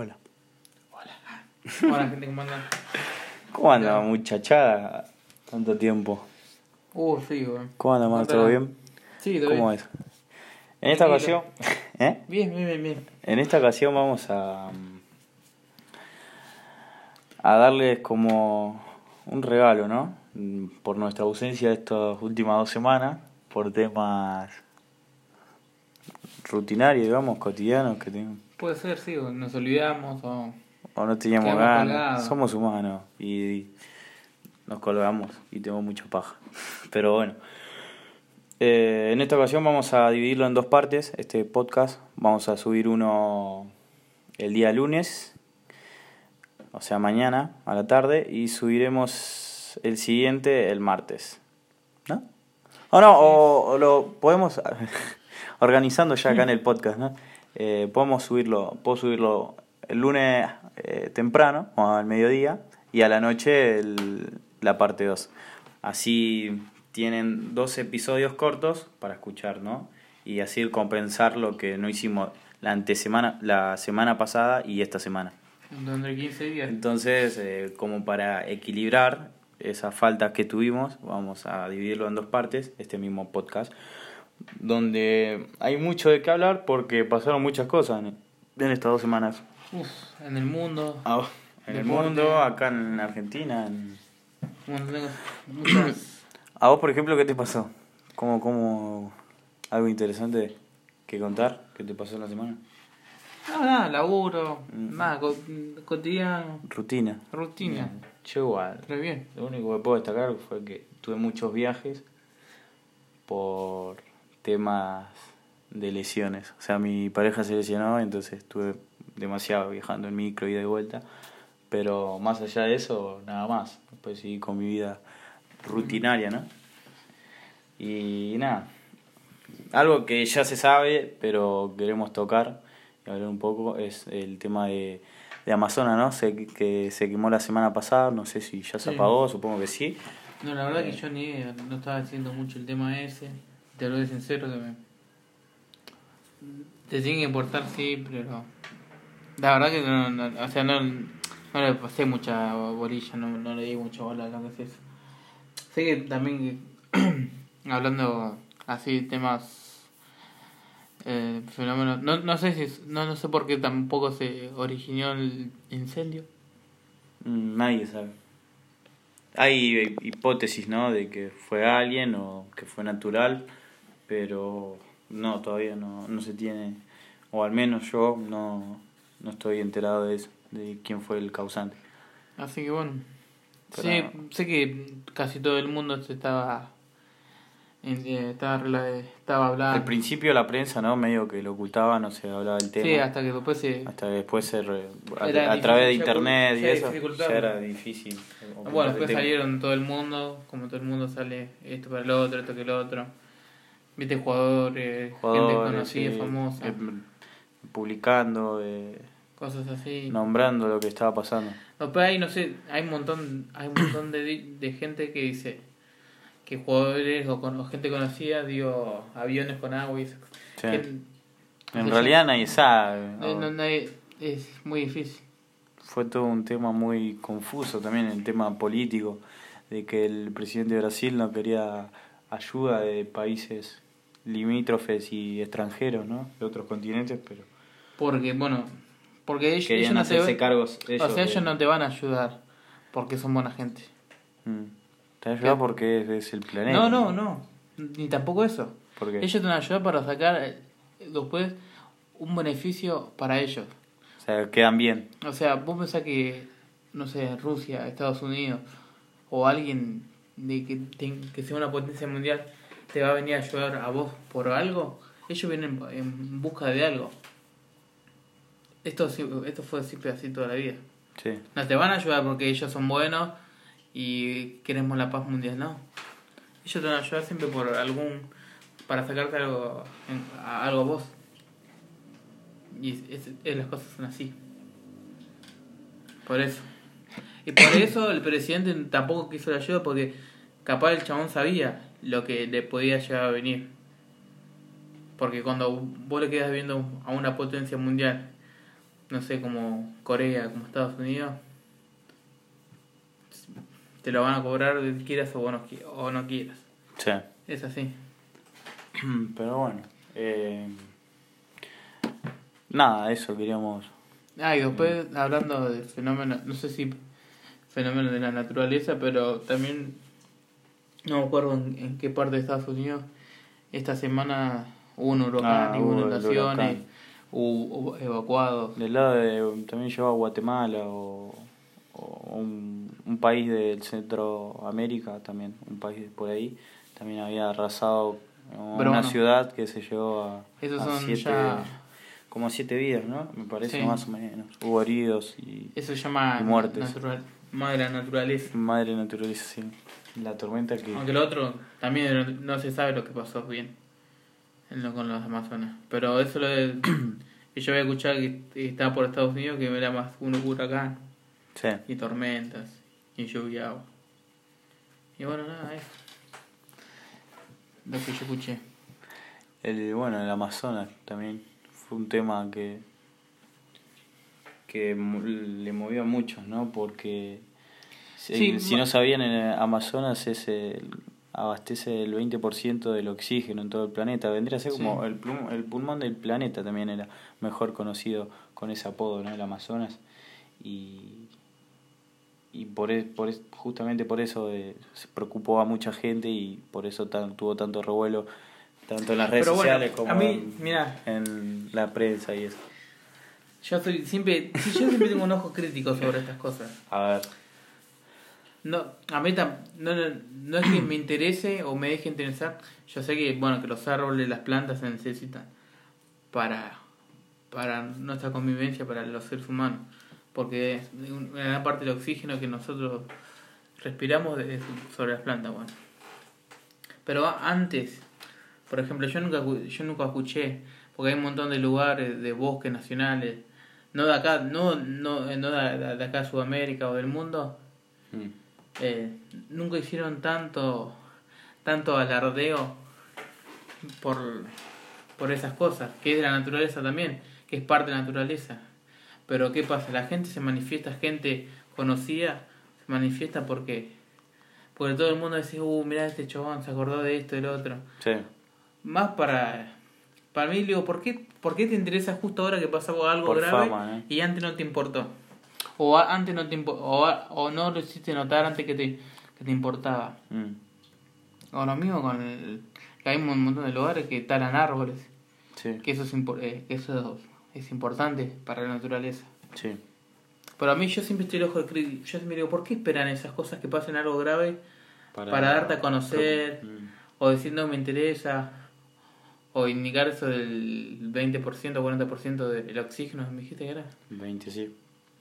Hola. Hola. Hola, gente, ¿cómo andan? ¿Cómo anda, muchachada? Tanto tiempo. Uh, sí, weón. ¿Cómo anda, más? ¿Cómo ¿Todo bien? Sí, todo ¿Cómo bien. es? En esta ocasión, ¿eh? Bien, bien, bien, bien. En esta ocasión vamos a a darles como un regalo, ¿no? Mm, Por nuestra ausencia de estas últimas dos semanas, por temas rutinarios, digamos, cotidianos que ten- Puede ser, sí, o nos olvidamos o... o no teníamos ganas. Somos humanos y nos colgamos y tengo mucha paja. Pero bueno. Eh, en esta ocasión vamos a dividirlo en dos partes, este podcast. Vamos a subir uno el día lunes, o sea, mañana a la tarde, y subiremos el siguiente el martes. ¿No? O no, o, o lo podemos organizando ya acá en el podcast, ¿no? Eh, podemos subirlo, puedo subirlo el lunes eh, temprano, o al mediodía, y a la noche el- la parte 2. Así tienen dos episodios cortos para escuchar, ¿no? Y así compensar lo que no hicimos la antesemana, la semana pasada y esta semana. Donde 15 días. Entonces, eh, como para equilibrar esas faltas que tuvimos, vamos a dividirlo en dos partes, este mismo podcast, donde hay mucho de qué hablar porque pasaron muchas cosas en, en estas dos semanas. Uf, en el mundo. Ah, en el Deporte. mundo, acá en Argentina. en-. Muchas... ¿A vos, por ejemplo, qué te pasó? ¿Cómo, cómo algo interesante que contar que te pasó en la semana? No, nada, laburo, Mm. nada, co- cotidiano, Rutina. rutina. Yo igual. Pero bien. Lo único que puedo destacar fue que tuve muchos viajes por temas de lesiones. O sea, mi pareja se lesionó, entonces estuve demasiado viajando en micro y de vuelta. Pero más allá de eso, nada más. Después seguí con mi vida rutinaria, ¿no? Y nada. Algo que ya se sabe, pero queremos tocar y hablar un poco, es el tema de, de Amazonas, ¿no? Se, que se quemó la semana pasada, no sé si ya se Sí. apagó, supongo que sí. No, la verdad que yo ni idea, no estaba haciendo mucho el tema ese. Te lo de sincero me... Te tiene que importar, sí, pero... La verdad que no, no- o sea, no, no le pasé mucha bolilla, no, no le di mucha bola lo que es. Sé que también, hablando así temas, eh, fenómenos, no, no sé si, es- no, no sé por qué tampoco se originó el incendio. Mm, Nadie sabe. Hay hipótesis, ¿no? De que fue alguien o que fue natural, pero no, todavía no, no se tiene, o al menos yo no, no estoy enterado de eso, de quién fue el causante. Así que bueno. Pero- Sí, sé que casi todo el mundo se estaba. en- eh, estaba, estaba hablando. Al principio la prensa, ¿no? Medio que lo ocultaba, no se hablaba del tema. Sí, hasta que después se. Hasta que después se re- a, a través de internet y eso ya era difícil. Bueno, después salieron todo el mundo, como todo el mundo sale esto para el otro, esto que el otro. Viste jugadores, gente jugadores, conocida, sí, famosa, eh, publicando, eh, cosas así. nombrando lo que estaba pasando. Después hay, no sé, hay un montón, hay un montón de, de gente que dice que jugadores o, con, o gente conocida dio aviones con agua y eso. Sí. En realidad nadie sabe. no- ¿no? no- nadie- es muy difícil. Fue todo un tema muy confuso también, el tema político, de que el presidente de Brasil no quería ayuda de países limítrofes y extranjeros, ¿no? De otros continentes, pero Porque, bueno, porque ellos, ellos no te hacerse van- cargos ellos. o sea, de- ellos no te van a ayudar porque son buena gente. Mm. Te ayuda porque es, es el planeta. No, no, no. Ni tampoco eso. ¿Por qué? Ellos te van a ayudar para sacar eh, después un beneficio para ellos. O sea, quedan bien. O sea, vos pensás que, no sé, Rusia, Estados Unidos o alguien de que, ten- que sea una potencia mundial te va a venir a ayudar a vos por algo. Ellos vienen en busca de algo. Esto, esto fue siempre así toda la vida. Sí. No te van a ayudar porque ellos son buenos y queremos la paz mundial, no. Ellos te van a ayudar siempre por algún. para sacarte algo, en- a, algo a vos. Y es- es- las cosas son así. Por eso. Y por eso el presidente tampoco quiso la ayuda porque capaz el chabón sabía lo que le podía llegar a venir. Porque cuando vos le quedas viendo a una potencia mundial no sé, como Corea, como Estados Unidos, te lo van a cobrar quieras o no, o no quieras. Sí. Es así. Pero bueno. Eh, nada, eso queríamos. Ah, y después hablando de fenómenos, no sé si fenómenos de la naturaleza, pero también no me acuerdo en, qué parte de Estados Unidos esta semana hubo un huracán Ah, hubo inundaciones, hubo, hubo evacuados. Del lado de. También llevaba Guatemala o, o un, un país del Centroamérica también, un país por ahí. También había arrasado una bueno. ciudad que se llevó a, Esos a son siete, ya- como siete vidas, ¿no? Me parece Sí. más o menos. Hubo heridos y Eso se llama Y muertes. natural, madre naturaleza. madre naturaleza, sí. La tormenta que... Aunque lo otro también no se sabe lo que pasó bien en lo, con los Amazonas. Pero eso lo de, que yo había escuchado que estaba por Estados Unidos que era más un huracán Sí. y tormentas y lluvia y bueno, nada, eso. Lo que yo escuché. El, bueno, el Amazonas también fue un tema que que le movió a muchos, ¿no? Porque Sí, si no sabían, en Amazonas es el, abastece el 20% del oxígeno en todo el planeta. Vendría a ser como Sí. el, plum- el pulmón del planeta también era mejor conocido con ese apodo, ¿no? El Amazonas. Y, y por, e- por es- justamente por eso eh, se preocupó a mucha gente y por eso tan, tuvo tanto revuelo tanto en las redes bueno, sociales como a mí, en, mirá. en la prensa y eso. Yo soy siempre, yo siempre tengo un ojo crítico sobre estas cosas. A ver, No, a mí tam- no, no, no es que me interese o me deje interesar. Yo sé que, bueno, que los árboles, las plantas se necesitan para, para nuestra convivencia, para los seres humanos. Porque una gran parte del oxígeno que nosotros respiramos es sobre las plantas, bueno. Pero antes, por ejemplo, yo nunca, yo nunca escuché, porque hay un montón de lugares, de bosques nacionales, no de acá, no, no, no de acá Sudamérica o del mundo, Mm. Eh, nunca hicieron tanto tanto alardeo por, por esas cosas, que es de la naturaleza también, que es parte de la naturaleza. Pero ¿qué pasa? La gente se manifiesta, gente conocida, se manifiesta porque porque todo el mundo dice, uh, mira este chabón, se acordó de esto y lo otro. sí, Más para para mí, digo, ¿por qué, ¿por qué te interesa justo ahora que pasó algo Por grave fama, ¿eh? y antes no te importó? O antes no te o, o no lo hiciste notar antes que te, que te importaba. Mm. O lo mismo con el, que hay un montón de lugares que talan árboles, sí, que eso es, eh, que eso es importante para la naturaleza. sí, Pero a mí yo siempre estoy el ojo de crítico. Yo siempre digo, ¿por qué esperan esas cosas que pasen algo grave para, darte a conocer? Mm. O decir no me interesa. O indicar eso del 20% o 40% del oxígeno, me dijiste que era. 20, sí.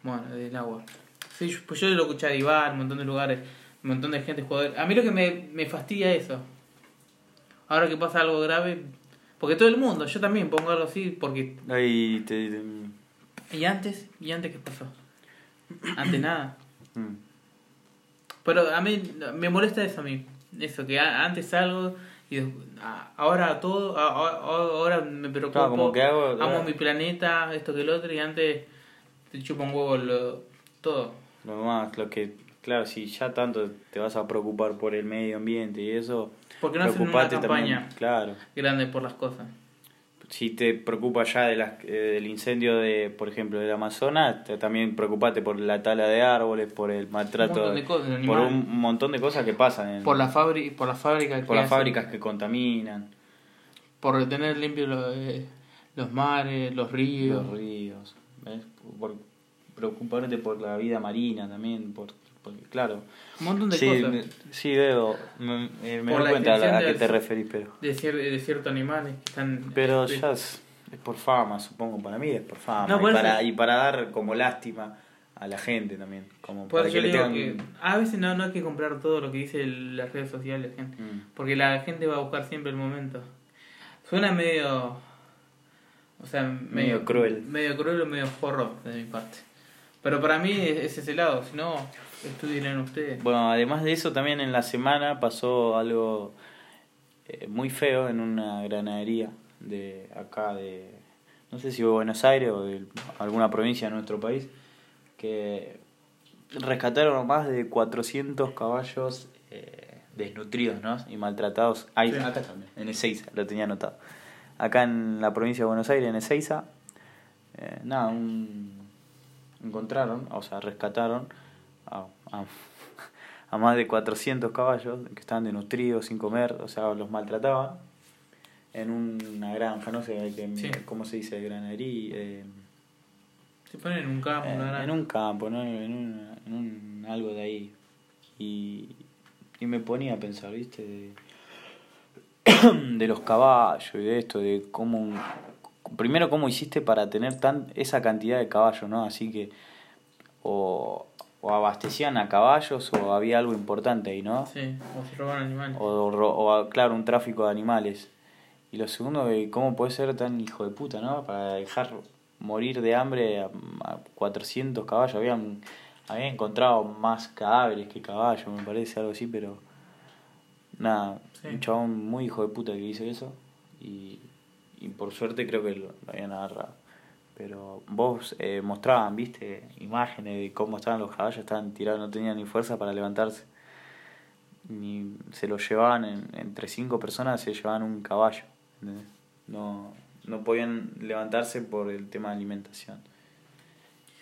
Bueno, del agua. Sí, pues yo lo escuché a Divar, un montón de lugares, un montón de gente jugador. A mí lo que me, me fastidia es eso. Ahora que pasa algo grave, porque todo el mundo, yo también pongo algo así, porque... Ahí te, te- ¿Y antes? ¿Y antes qué pasó? Antes nada. mm. Pero a mí me molesta eso a mí. Eso, que antes algo y ahora todo, ahora me preocupo. Claro, como que hago- amo mi planeta, esto que el otro, y antes te chupa un huevo lo, todo. Lo más, lo que, claro, si ya tanto te vas a preocupar por el medio ambiente y eso, Porque no hacen una campaña también, claro. grande por las cosas. Si te preocupa ya de las, eh, del incendio de, por ejemplo, del Amazonas, te- también preocupate por la tala de árboles, por el maltrato, Un de cosas, por un montón de cosas que pasan en, Por la fábrica, por las fábricas por que las hacen, fábricas que contaminan, por tener limpios los, eh, los mares, los ríos. los ríos, ¿ves? Por preocuparte por la vida marina también, por, porque, claro. Un montón de Sí, cosas. me- sí veo, me, eh, me doy la cuenta a, a qué te referís, pero... De, cier- de ciertos animales que están. Pero eh, ya es, es por fama, supongo, para mí es por fama. No, y, por eso- para, y para dar como lástima a la gente también. Como Por para que le tengan... que a veces no, no hay que comprar todo lo que dice el- las redes sociales, gente. Mm. Porque la gente va a buscar siempre el momento. Suena medio. O sea, medio, Medio cruel. Medio cruel o medio forro de mi parte. Pero para mí es, es ese lado, si no, estudien ustedes. Bueno, además de eso, también en la semana pasó algo eh, muy feo en una granadería de acá de, no sé si de Buenos Aires o de alguna provincia de nuestro país, que rescataron más de 400 caballos eh, desnutridos ¿no? y maltratados. Ahí, Sí. Acá también, en Ezeiza, lo tenía anotado. Acá en la provincia de Buenos Aires, en Ezeiza, eh, nada, un, encontraron, o sea, rescataron a, a, a más de 400 caballos que estaban desnutridos, sin comer, o sea, los maltrataban en una granja, no sé Sí. cómo se dice, granería. eh, Se ponen en un campo, eh, una en un campo, ¿no? en, un, en un algo de ahí. Y, y me ponía a pensar, ¿viste? De, de los caballos y de esto, de cómo... un- primero, cómo hiciste para tener tan esa cantidad de caballos, ¿no? Así que... O, o abastecían a caballos o había algo importante ahí, ¿no? Sí, o se roban animales. O, o, claro, un tráfico de animales. Y lo segundo, ¿cómo puede ser tan hijo de puta, no? Para dejar morir de hambre a, a 400 caballos. Habían, habían encontrado más cadáveres que caballos, me parece, algo así, pero. Nada, Sí. un chabón muy hijo de puta que hizo eso. Y, y por suerte creo que lo, lo habían agarrado. Pero vos eh, mostraban, viste, imágenes de cómo estaban los caballos, estaban tirados, no tenían ni fuerza para levantarse ni se lo llevaban en- entre cinco personas se llevaban un caballo ¿entendés? no no podían levantarse por el tema de alimentación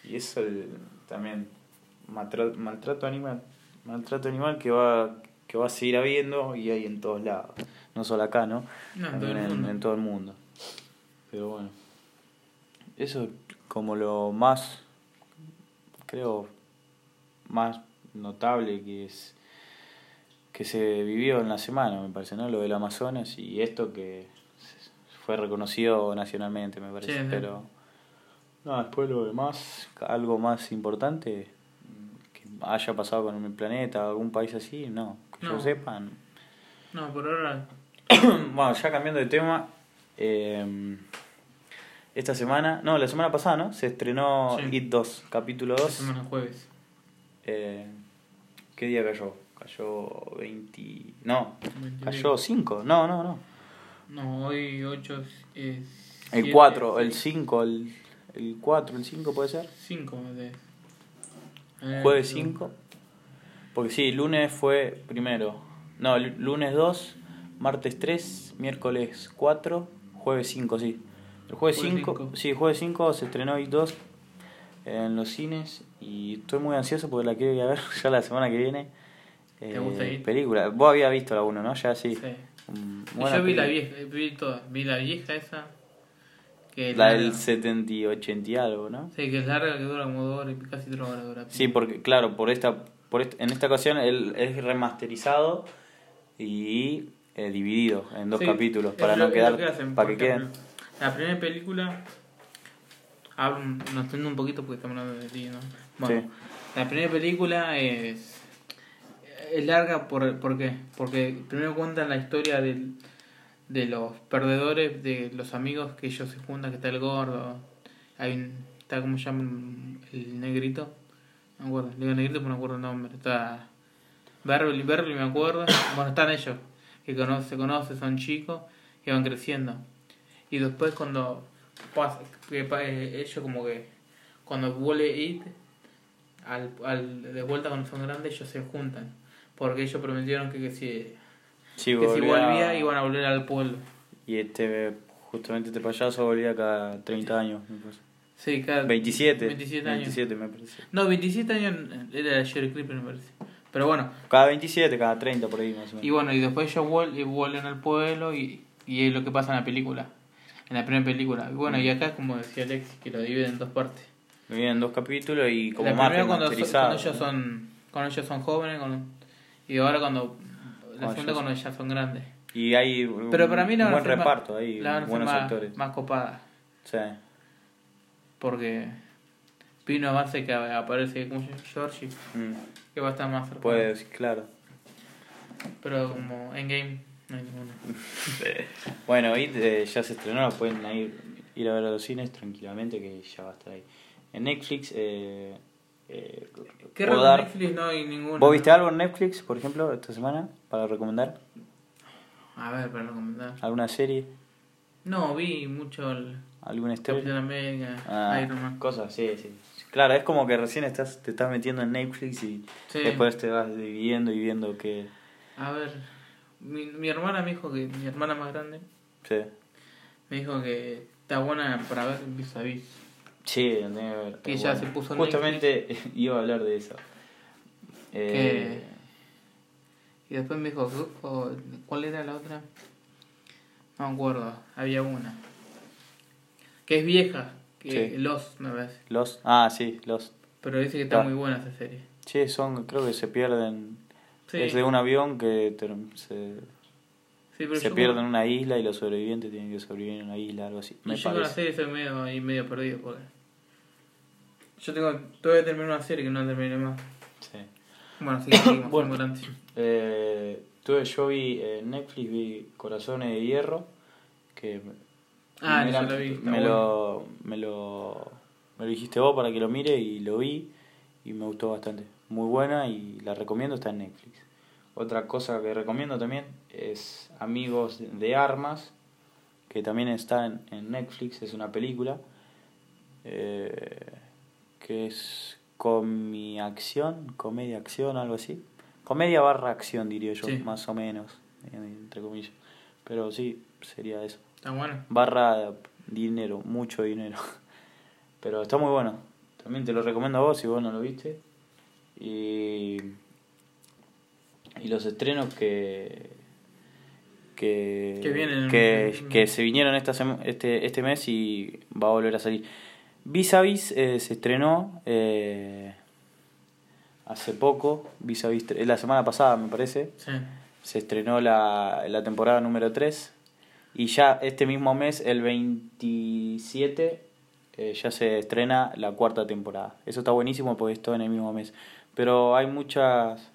y eso el- también maltrato, maltrato animal maltrato animal que va que va a seguir habiendo y hay en todos lados no solo acá no No, en todo el mundo. en todo el mundo pero bueno eso como lo más creo más notable que es que se vivió en la semana, me parece, ¿no? Lo del Amazonas y esto que fue reconocido nacionalmente, me parece. Sí. Pero, no, después lo demás, algo más importante que haya pasado con el planeta, algún país así, no. Que yo No. sepa. no. Por ahora. bueno, ya cambiando de tema, eh, esta semana, no, la semana pasada, ¿no? Se estrenó Sí. It 2, capítulo esta 2. semana jueves. Eh, ¿Qué día cayó? Cayó 20... No, 20. cayó 5. No, no, no. No, hoy 8 es. El 4, el 5, el, el 4, el 5 puede ser. 5 de. Jueves pero- 5. Porque sí, lunes fue primero. No, lunes 2, martes 3, miércoles 4, jueves 5, sí. El jueves Jueves 5, cinco. sí, jueves 5 se estrenó It 2 en los cines y estoy muy ansioso porque la quiero ir a ver ya la semana que viene. ¿Te gusta It? Película. Vos habías visto la 1, ¿no? Ya sí. Sí. Y buena yo vi la vieja, vi todas. Vi la vieja esa. Que La larga. del 70 y 80 y algo, ¿no? Sí, que es larga, que dura como dos horas, y casi tres horas dura. Sí, porque claro, por esta, por en esta ocasión él es remasterizado y eh, dividido en dos Sí, capítulos para lo- no quedar, que hacen, para que queden. La primera película. Hablo, nos entiendo un poquito porque estamos hablando de ti, ¿no? Bueno, Sí. la primera película es. Es larga, por, ¿por qué? Porque primero cuentan la historia del, de los perdedores, de los amigos que ellos se juntan, que está el gordo, hay un, está como se llama el negrito, me acuerdo, le digo negrito pero no me acuerdo el nombre, está Beverly, Beverly me acuerdo, bueno están ellos, que conoce, se conocen, son chicos, que van creciendo, y después cuando pasa, que eh, ellos como que, cuando vuelve It, al, al, de vuelta cuando son grandes ellos se juntan, porque ellos prometieron que, que si Sí, que si volvía- volvía iban a volver al pueblo. Y este, justamente este payaso volvía cada 30 años, me parece. Sí, cada 27. 27 años. 27 me parece. No, 27 años era Jerry Creeper, me parece. Pero bueno, Cada 27, cada 30 por ahí más o menos. y bueno, y después ellos vuelven al pueblo y, y es lo que pasa en la película. En la primera película. Y bueno, y acá, como decía Alex, que lo divide en dos partes. Me vienen dos capítulos y como la primera cuando, so- cuando ellos ¿no? son cuando ellos son jóvenes con- y ahora cuando la Cuando segunda ellos- cuando ya son grandes. Y hay Pero para mí la un buen hacer más- reparto ahí, buenos más, actores. más copada. Sí. Porque Pino Avance que aparece como Georgie, Mm. que va a estar más cercano. Pues, claro. Pero como Endgame no hay ninguno. Bueno, It eh, ya se estrenó, pueden ir, ir a ver a los cines tranquilamente que ya va a estar ahí. En Netflix, eh, eh, ¿Qué Netflix no hay ninguno? ¿Vos viste algo en Netflix, por ejemplo, esta semana, para recomendar? A ver, para recomendar. ¿Alguna serie? No, vi mucho el... ¿Algún estreno? Capitán América, Ah, Iron Man. cosas, sí, sí. Claro, es como que recién estás, te estás metiendo en Netflix y Sí. después te vas dividiendo y viendo que... A ver, mi, mi hermana me dijo que, mi hermana más grande, Sí, me dijo que está buena para ver vis a vis. sí Never. Que ya se puso en Justamente iba a hablar de eso. Eh, Y después me dijo, ¿cuál era la otra? No me acuerdo, había una. Que es vieja, que Sí. Lost, me parece. los... Ah, sí, los... Pero dice que está Ah. muy buena esa serie. Sí, son, creo que se pierden... Sí, Es de un avión que ter- se, sí, se yo pierde en una isla y los sobrevivientes tienen que sobrevivir en una isla, algo así. Me yo con la serie soy medio, ahí medio perdido porque... Yo tengo, todavía terminar una serie que no terminé más. Sí. Bueno, que seguimos, Bueno. Eh, tuve, yo vi en Netflix, vi Corazones de Hierro, que Ah, me, la- lo vi, me bueno. lo, me lo me lo dijiste vos para que lo mire y lo vi y me gustó bastante. Muy buena y la recomiendo, está en Netflix. Otra cosa que recomiendo también es Amigos de Armas, que también está en, en Netflix, es una película eh, que es comi acción, comedia acción, algo así. Comedia barra acción diría yo, Sí. más o menos, eh, entre comillas. Pero sí, sería eso. Está bueno. Barra dinero, mucho dinero. Pero está muy bueno. También te lo recomiendo a vos si vos no lo viste. Y, y los estrenos que que, Que vienen. que, que se vinieron esta este, este mes y va a volver a salir. Vis a Vis eh, se estrenó eh, hace poco, Vis a Vis, la semana pasada me parece Sí. se estrenó la, la temporada número 3 y ya este mismo mes, el 27, eh, ya se estrena la cuarta temporada. Eso está buenísimo porque es todo en el mismo mes. Pero hay muchas...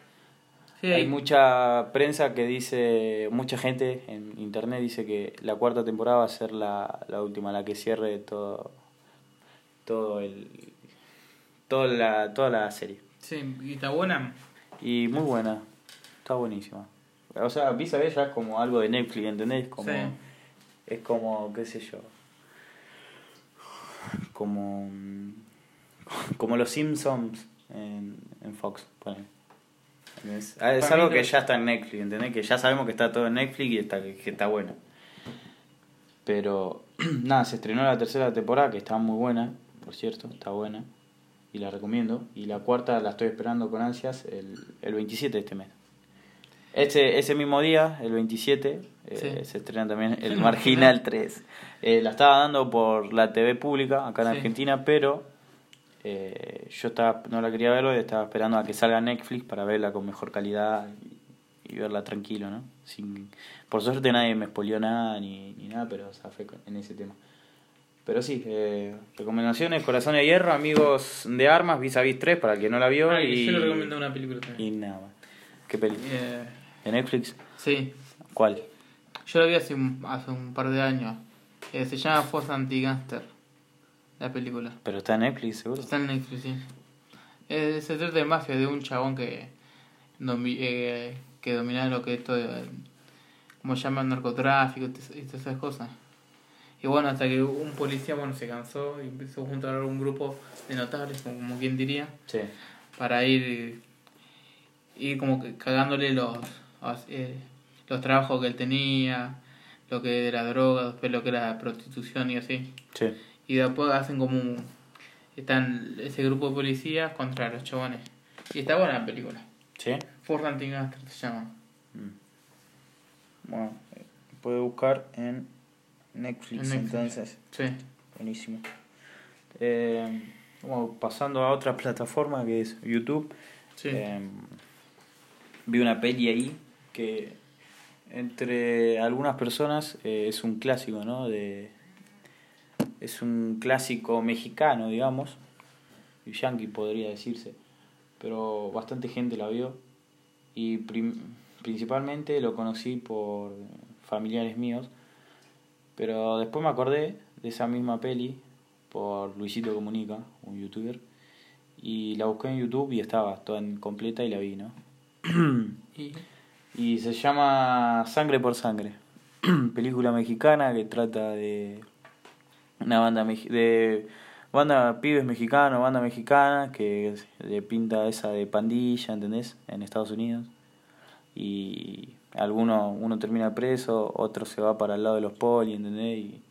Sí, Hay mucha prensa que dice, mucha gente en internet dice que la cuarta temporada va a ser la, la última, la que cierre todo, todo el, toda la, toda la serie. Sí, y está buena. Y muy buena, está buenísima. O sea, Vis a Vis ya es como algo de Netflix, ¿entendés? Como, Sí. Es como, qué sé yo, como, como los Simpsons en, en Fox. ¿Entendés? Ah, Es mí algo que ya está en Netflix, ¿entendés? Que ya sabemos que está todo en Netflix y está, que está bueno. Pero, nada, se estrenó la tercera temporada, que está muy buena, por cierto, está buena. Y la recomiendo. Y la cuarta la estoy esperando con ansias el, el 27 de este mes. Ese, ese mismo día, el 27, eh, se estrena también el Marginal 3. Eh, la estaba dando por la TV pública acá en Sí. Argentina, pero eh, yo estaba no la quería verlo y estaba esperando a que salga Netflix para verla con mejor calidad y, y verla tranquilo, ¿no? Sin, por suerte nadie me expolió nada ni, ni nada, pero zafé con- en ese tema. Pero sí, eh, recomendaciones, Corazón de Hierro, Amigos de Armas, Vis a Vis 3 para el que no la vio Ah, y, Yo le recomiendo una película también. y nada más. ¿Qué peli? Eh, ¿De Netflix? sí, ¿Cuál? yo la vi hace un, hace un par de años. Eh, se llama Force Anti-Gangster, la película. Pero está en Netflix, seguro. Está en Netflix, sí. Eh, se trata de mafia, de un chabón que, domi- eh, que dominaba lo que es todo, como llaman, narcotráfico y todas esas cosas. Y bueno, hasta que un policía bueno se cansó y empezó a juntar a un grupo de notables, como, como quien diría, Sí. para ir, ir como que cagándole los, los, eh, los trabajos que él tenía, lo que era droga, después lo que era prostitución y así. Sí. Y después hacen como un... Están ese grupo de policías contra los chabones. Y está buena la película. ¿Sí? Ford Anti-Gangster se llama. Mm. Bueno, puede buscar en Netflix, En Netflix. entonces. Sí. Buenísimo. Eh, bueno, pasando a otra plataforma que es YouTube. Sí. Eh, vi una peli ahí que entre algunas personas eh, es un clásico, ¿no? De, es un clásico mexicano, digamos. Y yankee podría decirse. Pero bastante gente la vio. Y prim- principalmente lo conocí por familiares míos. Pero después me acordé de esa misma peli por Luisito Comunica, un youtuber. Y la busqué en YouTube y estaba toda en completa y la vi, ¿no? Y, Y se llama Sangre por Sangre. Película mexicana que trata de, una banda de banda pibes mexicanos, banda mexicana que le pinta esa de pandilla, ¿entendés? En Estados Unidos. Y alguno uno termina preso, otro se va para el lado de los poli, ¿entendés? Y,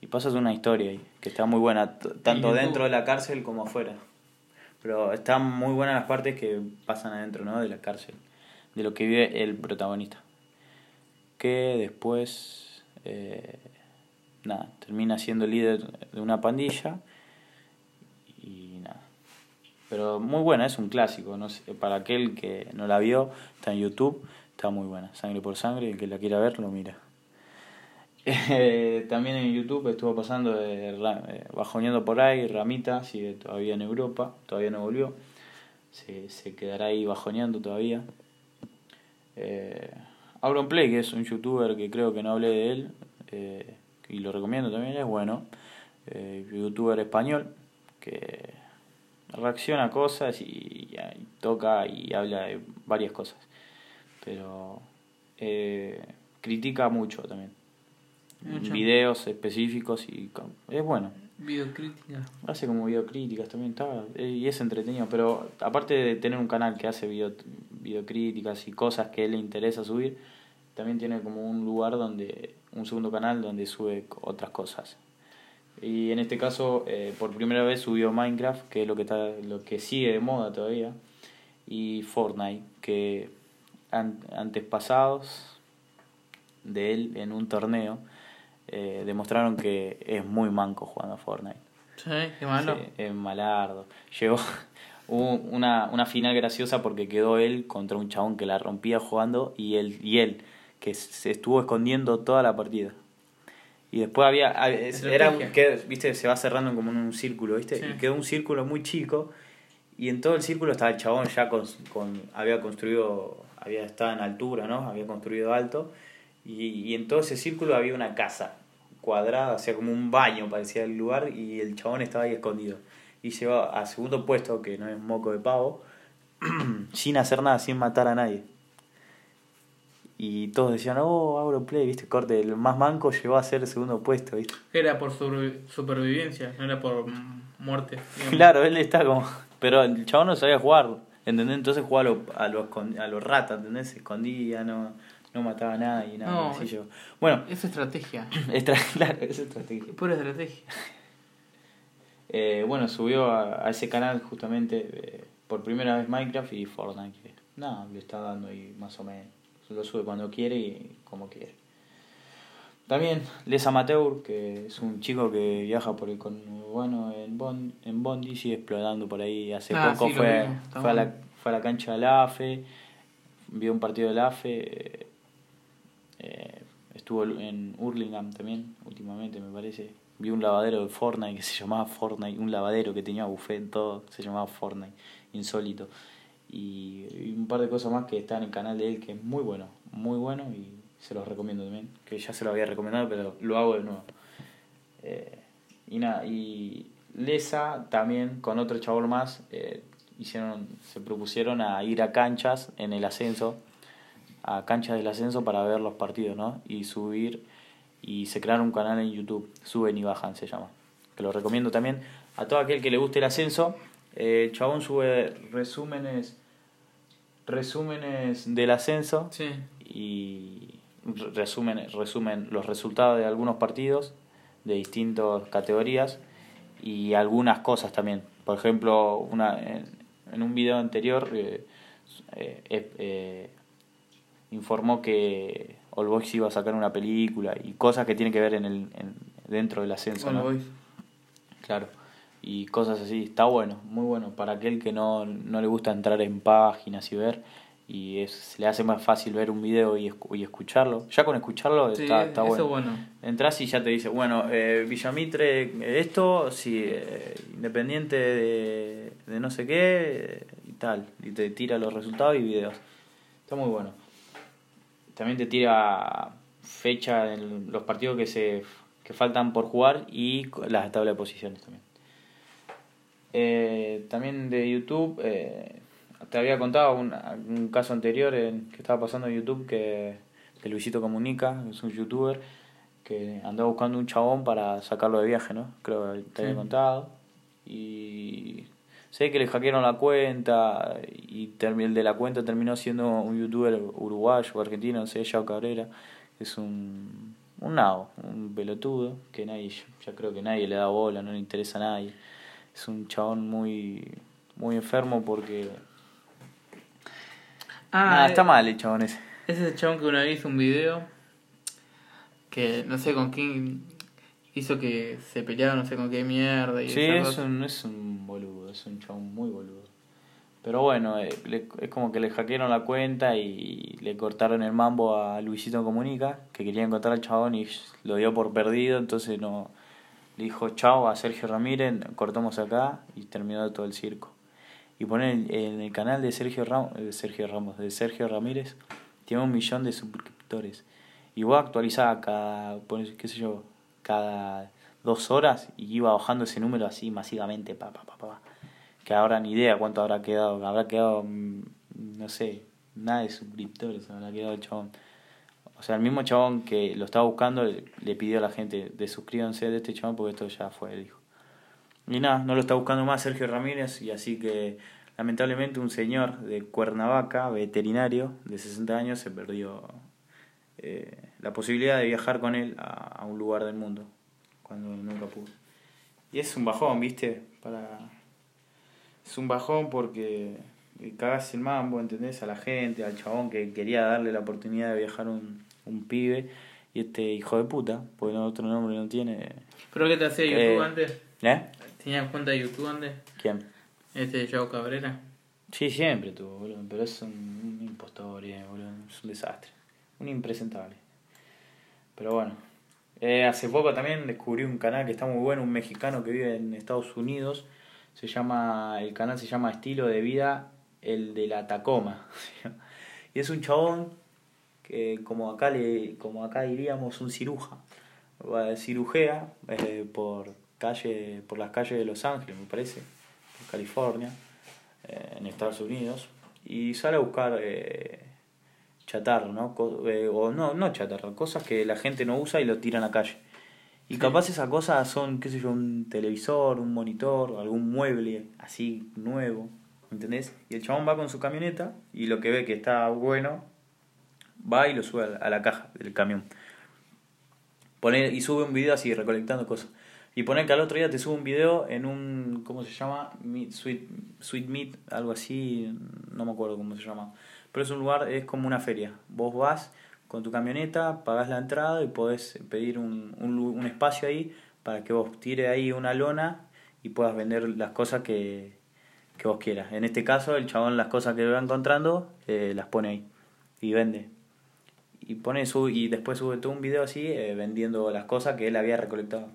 y pasas una historia ahí, que está muy buena, tanto dentro de la cárcel como afuera. Pero están muy buenas las partes que pasan adentro, ¿no? De la cárcel, de lo que vive el protagonista. Que después, eh, nada, termina siendo líder de una pandilla y nada. Pero muy buena, es un clásico, no sé, para aquel que no la vio, está en YouTube, está muy buena, sangre por sangre, el que la quiera ver lo mira. Eh, también en YouTube estuvo pasando de, eh, bajoneando por ahí, Ramita, sigue todavía en Europa, todavía no volvió, se, se quedará ahí bajoneando todavía. Eh, Auron Play, que es un youtuber que creo que no hablé de él, eh, y lo recomiendo también, es bueno, eh, youtuber español, que reacciona a cosas y, y, toca y habla de varias cosas, pero critica mucho también videos específicos y es bueno. Videocríticas. Hace como videocríticas también, está, y es entretenido, pero aparte de tener un canal que hace video, videocríticas y cosas que él le interesa subir, también tiene como un lugar donde, un segundo canal donde sube otras cosas. Y en este caso, eh, por primera vez subió Minecraft, que es lo que, está, lo que sigue de moda todavía, y Fortnite, que antes pasados de él en un torneo eh, demostraron que es muy manco jugando a Fortnite. Sí, qué malo. es malardo. Llegó hubo una, una final graciosa porque quedó él contra un chabón que la rompía jugando y él, y él que se estuvo escondiendo toda la partida. Y después había. Era que, viste, se va cerrando como en un círculo, ¿viste? Y quedó un círculo muy chico. Y en todo el círculo estaba el chabón ya con, con. Había construido. Había estado en altura, ¿no? Había construido alto. Y, y en todo ese círculo había una casa cuadrada, o sea, como un baño parecía el lugar, y el chabón estaba ahí escondido. Y llegó a segundo puesto, que no es moco de pavo, sin hacer nada, sin matar a nadie. Y todos decían, oh, play viste, corte, el más manco llegó a ser el segundo puesto, viste. Era por supervivencia, no era por muerte. Claro, él está como. Pero el chabón no sabía jugar, ¿entendés? Entonces jugaba a los a lo, a lo ratas, ¿entendés? Se escondía, no no mataba nada y nada. No, yo. Bueno. Es estrategia. claro, es estrategia. Pura estrategia. Eh, bueno, subió a, ese canal justamente eh, por primera vez Minecraft y Fortnite. No, le está dando ahí más o menos. Lo sube cuando quiere y como quiere. También Les Amateur, que es un chico que viaja por el con bueno en Bond, en Bondi sigue explorando por ahí. Hace ah, poco fue, fue, a la, fue a la cancha del AFE, vio un partido del AFE, eh, estuvo en Hurlingham también, últimamente me parece. Vi un lavadero de Fortnite que se llamaba Fortnite, un lavadero que tenía buffet, todo, se llamaba Fortnite, insólito. Y, un par de cosas más que están en el canal de él que es muy bueno, muy bueno y se los recomiendo también, que ya se lo había recomendado, pero lo hago de nuevo. Eh, y nada, y Lesa también con otro chabón más eh, hicieron, se propusieron a ir a canchas en el ascenso a Canchas del Ascenso para ver los partidos, ¿no? Y subir y se crearon un canal en YouTube, Suben y Bajan se llama, que lo recomiendo también a todo aquel que le guste el ascenso. Eh, chabón sube resúmenes resúmenes del ascenso sí. y resumen, resumen los resultados de algunos partidos de distintas categorías y algunas cosas también. Por ejemplo, una, en, un video anterior eh, eh, eh informó que All Boys iba a sacar una película y cosas que tienen que ver en el en, dentro del ascenso. ¿no? Claro. Y cosas así. Está bueno, muy bueno. Para aquel que no, no le gusta entrar en páginas y ver, y es, se le hace más fácil ver un video y, y escucharlo. Ya con escucharlo está, está bueno. bueno. Entras y ya te dice, bueno, eh, Villamitre, esto, sí, eh, independiente de, de no sé qué, y tal. Y te tira los resultados y videos. Está muy bueno también te tira fecha en los partidos que se que faltan por jugar y las tablas de posiciones también. Eh, también de YouTube, eh, te había contado un, un caso anterior en, que estaba pasando en YouTube que, que Luisito Comunica, es un youtuber, que andaba buscando un chabón para sacarlo de viaje, ¿no? Creo que te había Sí. contado. Y sé que le hackearon la cuenta y el de la cuenta terminó siendo un youtuber uruguayo o argentino, no sé, Yao Cabrera. Es un, un nabo, un pelotudo, que nadie, ya creo que nadie le da bola, no le interesa a nadie. Es un chabón muy, muy enfermo porque... Nada, eh, está mal el chabón ese. Es ese chabón que una vez hizo un video que no sé con quién hizo que se pelearon, no sé con qué mierda. Y Sí, es un, es un boludo, es un chabón muy boludo. Pero bueno, eh, le- es como que le hackearon la cuenta y le cortaron el mambo a Luisito Comunica, que quería encontrar al chabón y lo dio por perdido, entonces no le dijo chao a Sergio Ramírez, cortamos acá y terminó todo el circo. Y pone en, el canal de Sergio Ramos, de Sergio Ramos, de Sergio Ramírez, tiene un millón de suscriptores. Y vos actualizaba cada, pones, qué sé yo, cada dos horas y iba bajando ese número así masivamente, pa, pa, pa, pa, que ahora ni idea cuánto habrá quedado, habrá quedado, mm, no sé, nada de suscriptores, habrá quedado el chabón. O sea, el mismo chabón que lo estaba buscando le pidió a la gente de suscríbanse de este chabón porque esto ya fue, dijo. Y nada, no lo está buscando más Sergio Ramírez y así que lamentablemente un señor de Cuernavaca, veterinario, de 60 años, se perdió eh, la posibilidad de viajar con él a, a un lugar del mundo cuando nunca pudo. Y es un bajón, ¿viste? Para es un bajón porque cagas el mambo, ¿entendés? A la gente, al chabón que quería darle la oportunidad de viajar un, un pibe y este hijo de puta, porque otro nombre no tiene. ¿Pero qué te hacía YouTube Eh, antes? ¿Eh? ¿Tenías cuenta de YouTube antes? ¿Quién? Este Joao Cabrera. Sí, siempre tuvo, boludo, pero es un, un impostor, eh, boludo, es un desastre, un impresentable. Pero bueno, eh, hace poco también descubrí un canal que está muy bueno, un mexicano que vive en Estados Unidos, se llama, el canal se llama Estilo de Vida, el de la Tacoma, y es un chabón que como acá le, como acá diríamos un ciruja, cirujea eh, por calle, por las calles de Los Ángeles, me parece, California eh, en Estados Unidos. Y sale a buscar chatarra, ¿no? Co- eh, o no, no chatarra, cosas que la gente no usa y lo tiran a la calle. Y Sí. capaz esas cosas son, qué sé yo, un televisor, un monitor, algún mueble así nuevo, ¿entendés? Y el chabón va con su camioneta y lo que ve que está bueno, va y lo sube a la, a la caja del camión. Pone, y sube un video así, recolectando cosas. Y pone que al otro día te sube un video en un, ¿cómo se llama? Meat, sweet, sweet Meat, algo así, no me acuerdo cómo se llama. Pero es un lugar, es como una feria. Vos vas con tu camioneta, pagás la entrada y podés pedir un, un, un espacio ahí para que vos tires ahí una lona y puedas vender las cosas que, que vos quieras. En este caso, el chabón las cosas que va encontrando eh, las pone ahí y vende y pone su, y después sube todo un video así eh, vendiendo las cosas que él había recolectado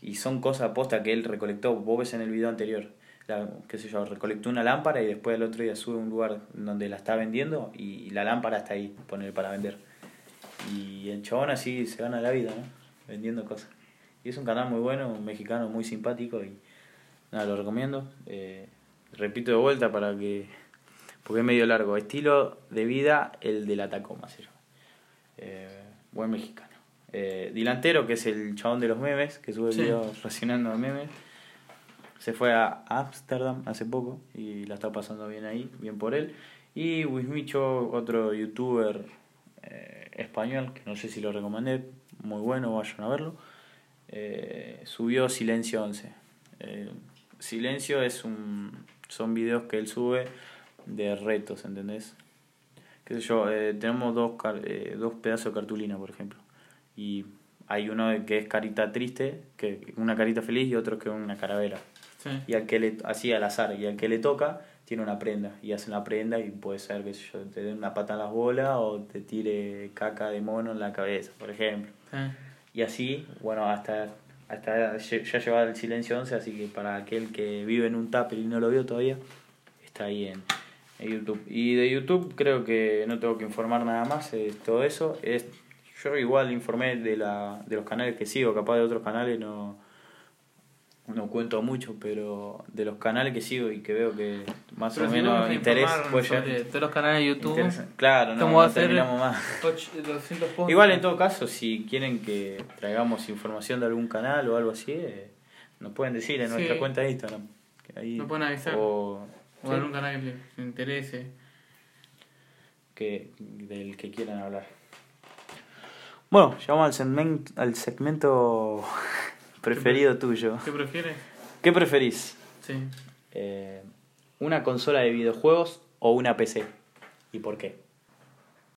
y son cosas aposta que él recolectó vos ves en el video anterior la, qué sé yo recolectó una lámpara y después el otro día sube a un lugar donde la está vendiendo y la lámpara está ahí poner para vender y el chabón así se gana la vida ¿no? vendiendo cosas y es un canal muy bueno un mexicano muy simpático y nada lo recomiendo Eh, repito de vuelta para que porque es medio largo estilo de vida el de la Tacoma se llama eh, buen mexicano. Eh, Dilantero, que es el chabón de los memes, que sube Sí. videos reaccionando a memes, se fue a Ámsterdam hace poco y la está pasando bien ahí, bien por él. Y Wismicho, otro youtuber eh, español, que no sé si lo recomendé, muy bueno, vayan a verlo, eh, subió Silencio 11. Eh, Silencio es un, son videos que él sube de retos, ¿entendés? qué sé yo, tenemos dos, dos pedazos de cartulina, por ejemplo. Y hay uno que es carita triste, que una carita feliz y otro que es una caravera. Sí. Y al que le, así al azar, y al que le toca, tiene una prenda. Y hace una prenda y puede ser que yo, te dé una pata en las bolas o te tire caca de mono en la cabeza, por ejemplo. Sí. Y así, bueno, hasta, hasta ya lleva el silencio 11, así que para aquel que vive en un tupper y no lo vio todavía, está ahí en, en YouTube. Y de YouTube creo que no tengo que informar nada más, es todo eso. Es, yo igual informé de, la, de los canales que sigo, capaz de otros canales no, no cuento mucho, pero de los canales que sigo y que veo que más Pero o si menos interés puede llegar. todos los canales de YouTube. Interesa- Claro, no, ¿Cómo va no terminamos más. och- 200 posts. Igual en todo caso, si quieren que traigamos información de algún canal o algo así, eh, nos pueden decir en Sí. nuestra cuenta de Instagram. que ahí- Nos pueden avisar. O, O sí, algún canal que les interese. que, del que quieran hablar. Bueno, llegamos al segmento, al segmento preferido tuyo. ¿Qué prefieres? ¿Qué preferís? Sí. Eh, ¿Una consola de videojuegos o una PC? ¿Y por qué?